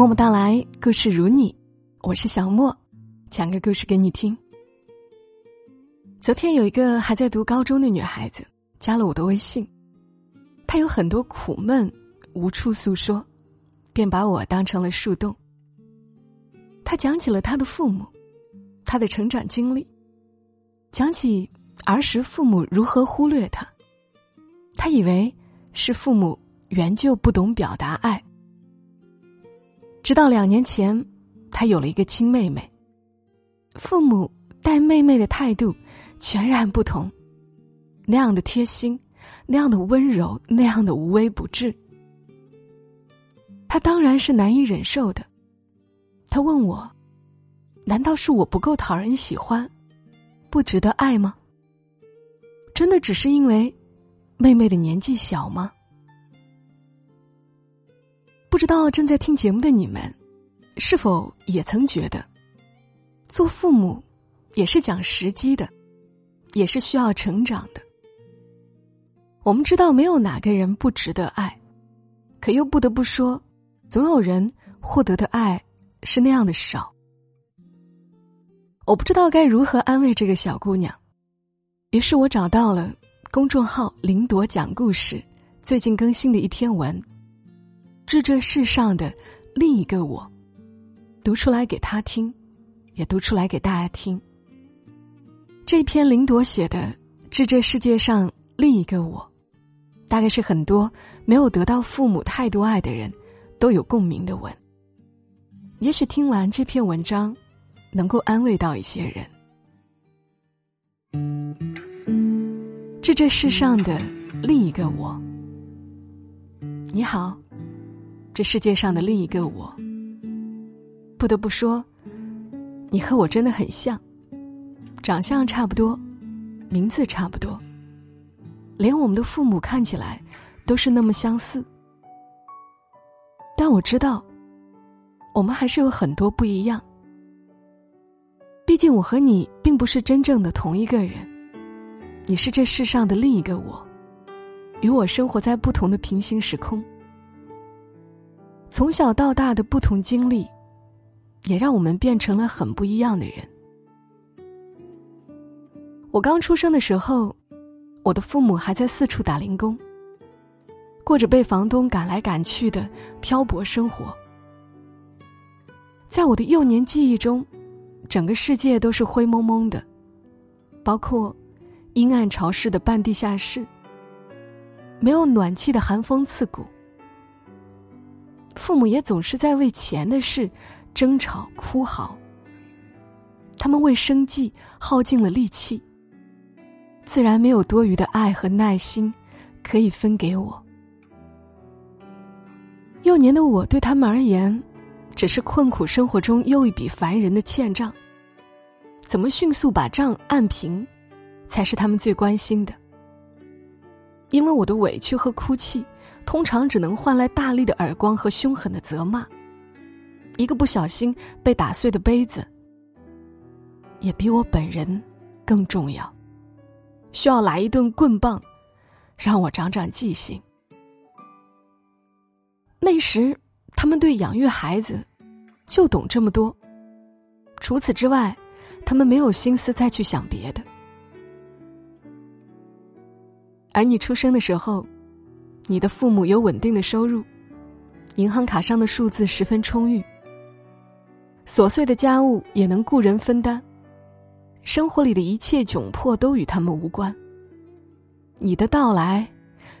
默默到来，故事如你，我是小莫，讲个故事给你听。昨天有一个还在读高中的女孩子加了我的微信，她有很多苦闷无处诉说，便把我当成了树洞。她讲起了她的父母，她的成长经历，讲起儿时父母如何忽略她，她以为是父母原就不懂表达爱。直到两年前，他有了一个亲妹妹。父母待妹妹的态度全然不同，那样的贴心，那样的温柔，那样的无微不至。他当然是难以忍受的。他问我：“难道是我不够讨人喜欢，不值得爱吗？真的只是因为妹妹的年纪小吗？”不知道正在听节目的你们，是否也曾觉得，做父母也是讲时机的，也是需要成长的。我们知道没有哪个人不值得爱，可又不得不说，总有人获得的爱是那样的少。我不知道该如何安慰这个小姑娘，于是我找到了公众号“林朵讲故事”最近更新的一篇文。致这世上的另一个我，读出来给他听，也读出来给大家听。这篇林朵写的《致这世界上另一个我》，大概是很多没有得到父母太多爱的人都有共鸣的文。也许听完这篇文章，能够安慰到一些人。致这世上的另一个我，你好。这世界上的另一个我，不得不说，你和我真的很像，长相差不多，名字差不多，连我们的父母看起来都是那么相似。但我知道，我们还是有很多不一样。毕竟我和你并不是真正的同一个人，你是这世上的另一个我，与我生活在不同的平行时空。从小到大的不同经历，也让我们变成了很不一样的人。我刚出生的时候，我的父母还在四处打零工，过着被房东赶来赶去的漂泊生活。在我的幼年记忆中，整个世界都是灰蒙蒙的，包括阴暗潮湿的半地下室，没有暖气的寒风刺骨。父母也总是在为钱的事争吵哭嚎。他们为生计耗尽了力气，自然没有多余的爱和耐心可以分给我。幼年的我对他们而言，只是困苦生活中又一笔烦人的欠账。怎么迅速把账按平，才是他们最关心的。因为我的委屈和哭泣。通常只能换来大力的耳光和凶狠的责骂。一个不小心被打碎的杯子，也比我本人更重要。需要来一顿棍棒，让我长长记性。那时，他们对养育孩子就懂这么多。除此之外，他们没有心思再去想别的。而你出生的时候。你的父母有稳定的收入，银行卡上的数字十分充裕，琐碎的家务也能雇人分担，生活里的一切窘迫都与他们无关。你的到来，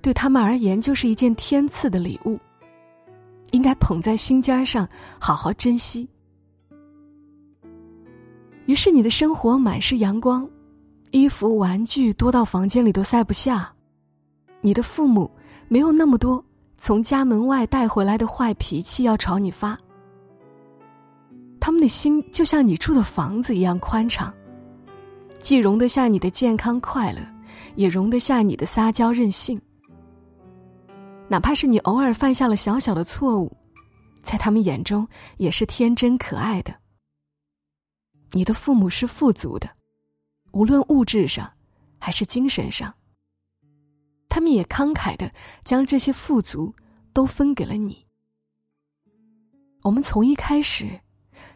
对他们而言就是一件天赐的礼物，应该捧在心尖上，好好珍惜。于是你的生活满是阳光，衣服玩具多到房间里都塞不下，你的父母。没有那么多从家门外带回来的坏脾气要朝你发，他们的心就像你住的房子一样宽敞，既容得下你的健康快乐，也容得下你的撒娇任性。哪怕是你偶尔犯下了小小的错误，在他们眼中也是天真可爱的。你的父母是富足的，无论物质上还是精神上。他们也慷慨的将这些富足都分给了你。我们从一开始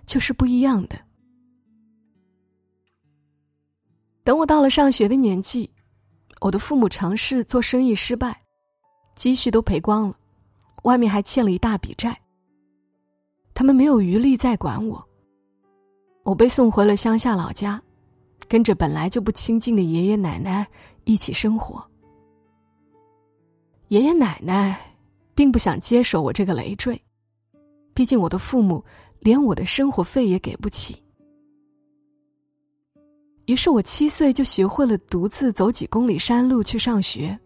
就是不一样的。等我到了上学的年纪，我的父母尝试做生意失败，积蓄都赔光了，外面还欠了一大笔债。他们没有余力再管我，我被送回了乡下老家，跟着本来就不亲近的爷爷奶奶一起生活。爷爷奶奶并不想接手我这个累赘，毕竟我的父母连我的生活费也给不起。于是我七岁就学会了独自走几公里山路去上学。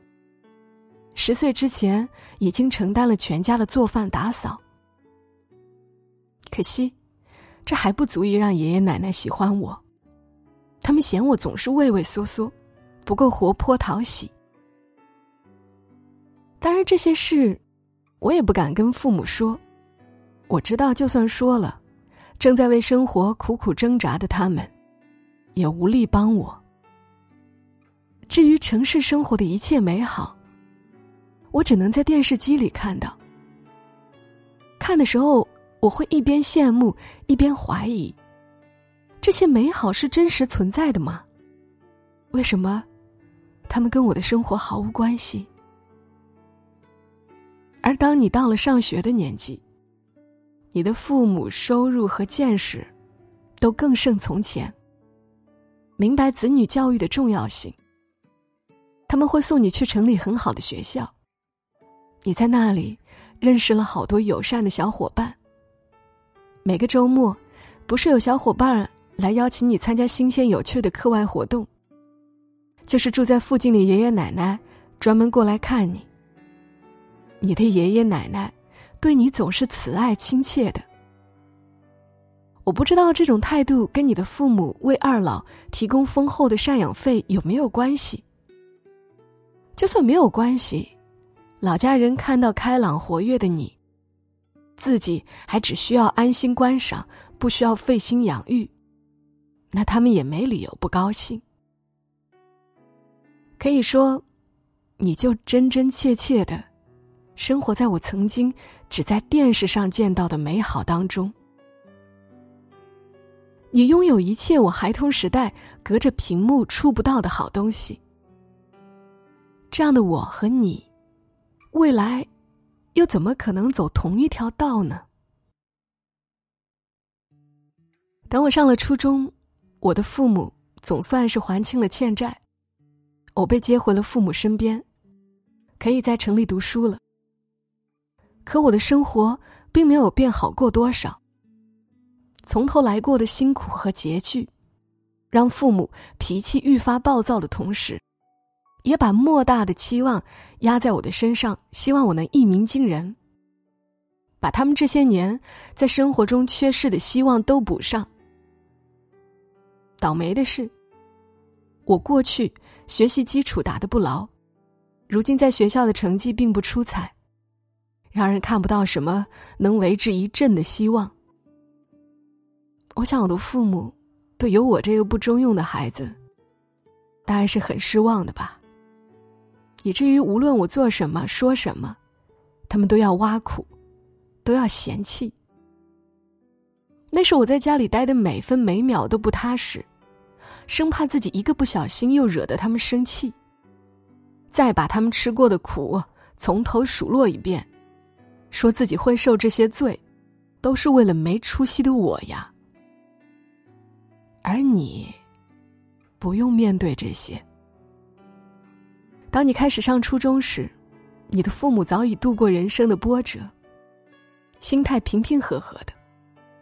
十岁之前已经承担了全家的做饭打扫。可惜，这还不足以让爷爷奶奶喜欢我。他们嫌我总是畏畏缩缩，不够活泼讨喜。当然，这些事我也不敢跟父母说。我知道，就算说了，正在为生活苦苦挣扎的他们，也无力帮我。至于城市生活的一切美好，我只能在电视机里看到。看的时候。我会一边羡慕一边怀疑，这些美好是真实存在的吗？为什么他们跟我的生活毫无关系？而当你到了上学的年纪，你的父母收入和见识都更胜从前，明白子女教育的重要性，他们会送你去城里很好的学校，你在那里认识了好多友善的小伙伴。每个周末，不是有小伙伴来邀请你参加新鲜有趣的课外活动，就是住在附近的爷爷奶奶专门过来看你。你的爷爷奶奶对你总是慈爱亲切的。我不知道这种态度跟你的父母为二老提供丰厚的赡养费有没有关系。就算没有关系，老家人看到开朗活跃的你。自己还只需要安心观赏，不需要费心养育，那他们也没理由不高兴。可以说，你就真真切切的生活在我曾经只在电视上见到的美好当中。你拥有一切我孩童时代隔着屏幕触不到的好东西。这样的我和你，未来。又怎么可能走同一条道呢？等我上了初中，我的父母总算是还清了欠债，我被接回了父母身边，可以在城里读书了。可我的生活并没有变好过多少，从头来过的辛苦和拮据，让父母脾气愈发暴躁的同时。也把莫大的期望压在我的身上，希望我能一鸣惊人，把他们这些年在生活中缺失的希望都补上。倒霉的是，我过去学习基础打得不牢，如今在学校的成绩并不出彩，让人看不到什么能为之一振的希望。我想，我的父母对有我这个不中用的孩子，当然是很失望的吧。以至于无论我做什么说什么，他们都要挖苦，都要嫌弃。那时我在家里待的每分每秒都不踏实，生怕自己一个不小心又惹得他们生气。再把他们吃过的苦从头数落一遍，说自己会受这些罪，都是为了没出息的我呀。而你，不用面对这些。当你开始上初中时，你的父母早已度过人生的波折，心态平平和和的，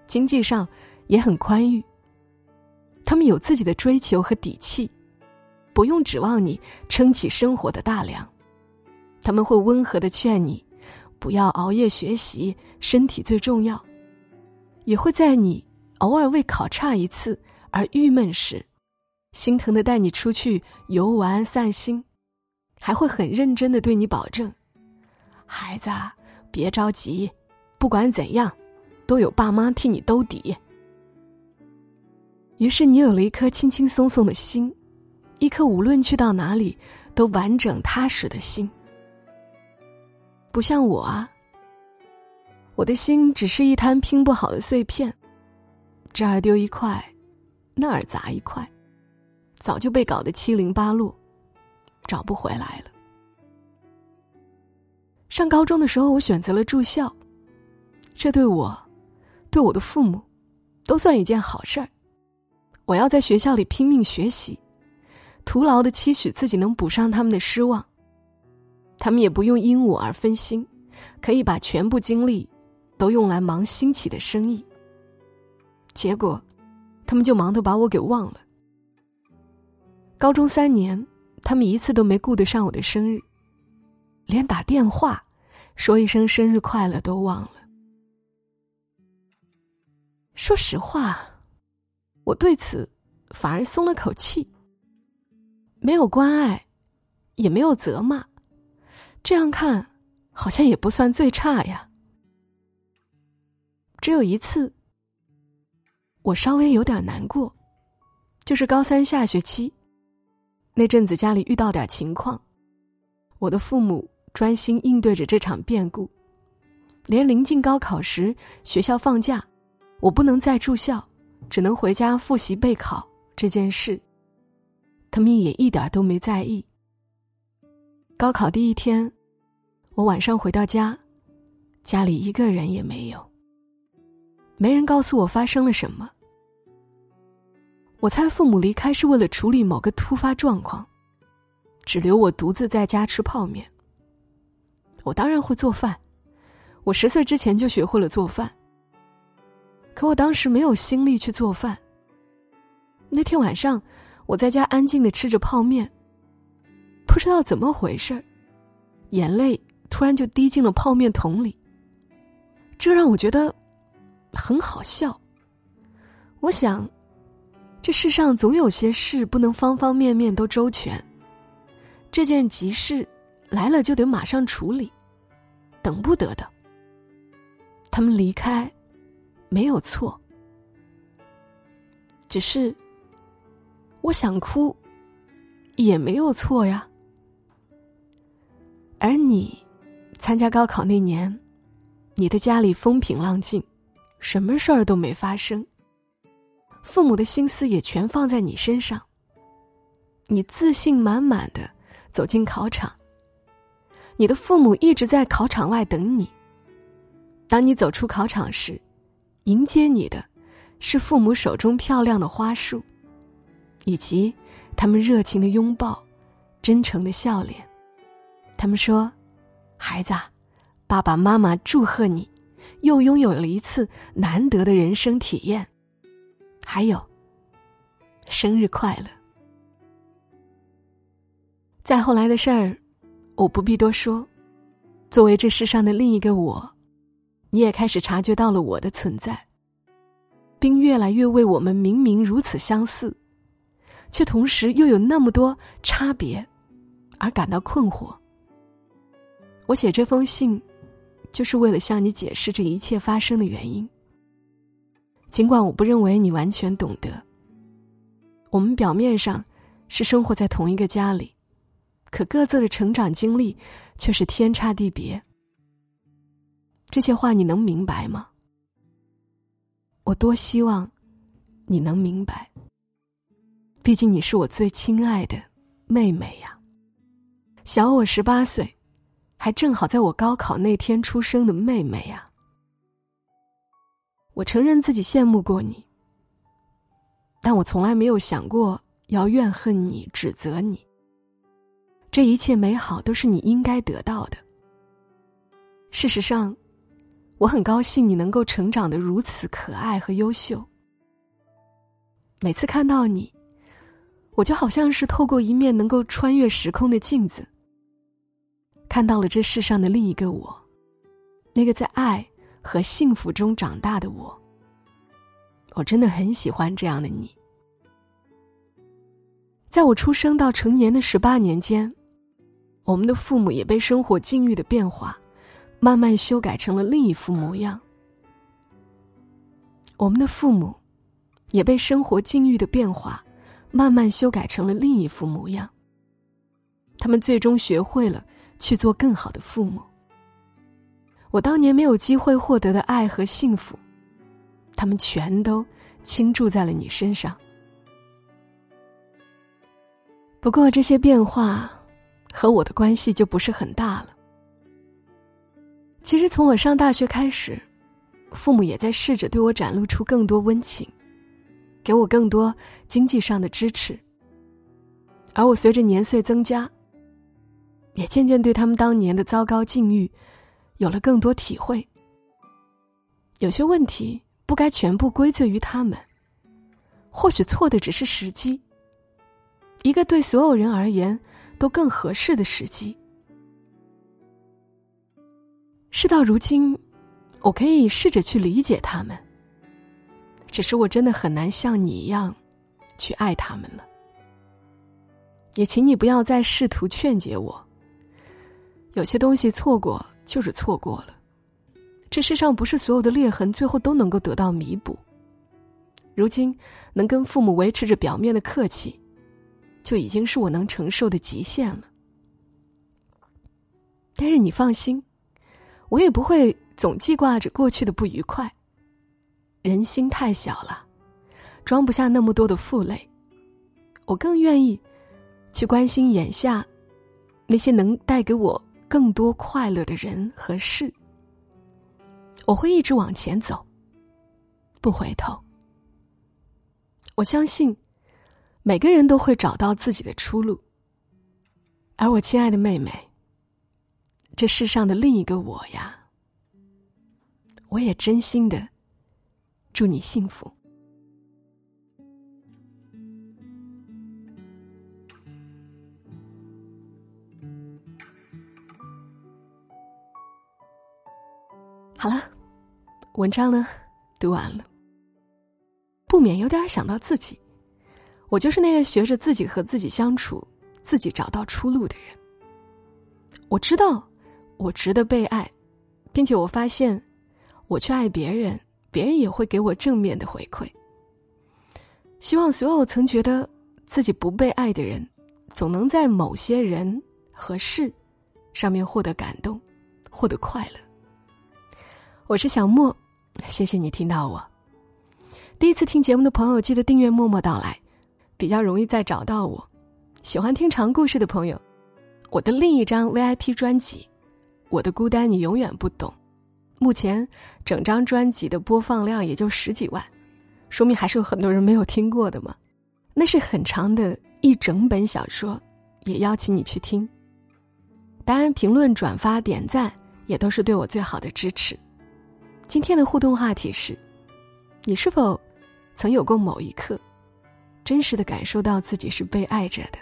经济上也很宽裕。他们有自己的追求和底气，不用指望你撑起生活的大梁。他们会温和的劝你，不要熬夜学习，身体最重要。也会在你偶尔为考差一次而郁闷时，心疼的带你出去游玩散心。还会很认真的对你保证，孩子，别着急，不管怎样，都有爸妈替你兜底。于是你有了一颗轻轻松松的心，一颗无论去到哪里都完整踏实的心。不像我啊，我的心只是一滩拼不好的碎片，这儿丢一块，那儿砸一块，早就被搞得七零八落，找不回来了。上高中的时候，我选择了住校，这对我，对我的父母，都算一件好事儿。我要在学校里拼命学习，徒劳的期许自己能补上他们的失望。他们也不用因我而分心，可以把全部精力。都用来忙兴起的生意，结果，他们就忙得把我给忘了。高中三年，他们一次都没顾得上我的生日，连打电话说一声生日快乐都忘了。说实话，我对此反而松了口气。没有关爱，也没有责骂，这样看，好像也不算最差呀。只有一次，我稍微有点难过，就是高三下学期那阵子，家里遇到点情况，我的父母专心应对着这场变故，连临近高考时学校放假，我不能再住校，只能回家复习备考这件事，他们也一点都没在意。高考第一天，我晚上回到家，家里一个人也没有。没人告诉我发生了什么。我猜父母离开是为了处理某个突发状况，只留我独自在家吃泡面。我当然会做饭，我十岁之前就学会了做饭。可我当时没有心力去做饭。那天晚上，我在家安静的吃着泡面，不知道怎么回事眼泪突然就滴进了泡面桶里。这让我觉得。很好笑。我想，这世上总有些事不能方方面面都周全。这件急事来了就得马上处理，等不得的。他们离开，没有错。只是，我想哭，也没有错呀。而你，参加高考那年，你的家里风平浪静。什么事儿都没发生，父母的心思也全放在你身上。你自信满满的走进考场，你的父母一直在考场外等你。当你走出考场时，迎接你的，是父母手中漂亮的花束，以及他们热情的拥抱、真诚的笑脸。他们说：“孩子，爸爸妈妈祝贺你。”又拥有了一次难得的人生体验，还有，生日快乐。再后来的事儿，我不必多说。作为这世上的另一个我，你也开始察觉到了我的存在，并越来越为我们明明如此相似，却同时又有那么多差别，而感到困惑。我写这封信。就是为了向你解释这一切发生的原因。尽管我不认为你完全懂得，我们表面上是生活在同一个家里，可各自的成长经历却是天差地别。这些话你能明白吗？我多希望你能明白。毕竟你是我最亲爱的妹妹呀，小我十八岁。还正好在我高考那天出生的妹妹呀！我承认自己羡慕过你，但我从来没有想过要怨恨你、指责你。这一切美好都是你应该得到的。事实上，我很高兴你能够成长的如此可爱和优秀。每次看到你，我就好像是透过一面能够穿越时空的镜子。看到了这世上的另一个我，那个在爱和幸福中长大的我。我真的很喜欢这样的你。在我出生到成年的十八年间，我们的父母也被生活境遇的变化，慢慢修改成了另一副模样。我们的父母，也被生活境遇的变化，慢慢修改成了另一副模样。他们最终学会了。去做更好的父母。我当年没有机会获得的爱和幸福，他们全都倾注在了你身上。不过这些变化和我的关系就不是很大了。其实从我上大学开始，父母也在试着对我展露出更多温情，给我更多经济上的支持。而我随着年岁增加，也渐渐对他们当年的糟糕境遇有了更多体会。有些问题不该全部归罪于他们，或许错的只是时机。一个对所有人而言都更合适的时机。事到如今，我可以试着去理解他们。只是我真的很难像你一样，去爱他们了。也请你不要再试图劝解我。有些东西错过就是错过了，这世上不是所有的裂痕最后都能够得到弥补。如今能跟父母维持着表面的客气。就已经是我能承受的极限了。但是你放心，我也不会总记挂着过去的不愉快。人心太小了，装不下那么多的负累。我更愿意去关心眼下那些能带给我更多快乐的人和事。我会一直往前走，不回头。我相信。每个人都会找到自己的出路，而我亲爱的妹妹，这世上的另一个我呀，我也真心的祝你幸福。文章呢读完了，不免有点想到自己。我就是那个学着自己和自己相处、自己找到出路的人。我知道我值得被爱，并且我发现，我去爱别人，别人也会给我正面的回馈。希望所有曾觉得自己不被爱的人，总能在某些人和事上面获得感动，获得快乐。我是小莫，谢谢你听到我。第一次听节目的朋友，记得订阅“默默到来”。比较容易再找到我，喜欢听长故事的朋友，我的另一张 VIP 专辑《我的孤单你永远不懂》，目前整张专辑的播放量也就十几万，说明还是有很多人没有听过的嘛。那是很长的一整本小说，也邀请你去听。当然，评论、转发、点赞也都是对我最好的支持。今天的互动话题是：你是否曾有过某一刻？真实的感受到自己是被爱着的。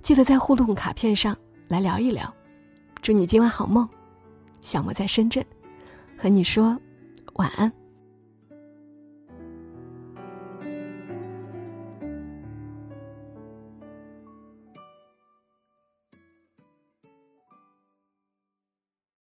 记得在互动卡片上来聊一聊。祝你今晚好梦，小莫在深圳，和你说晚安。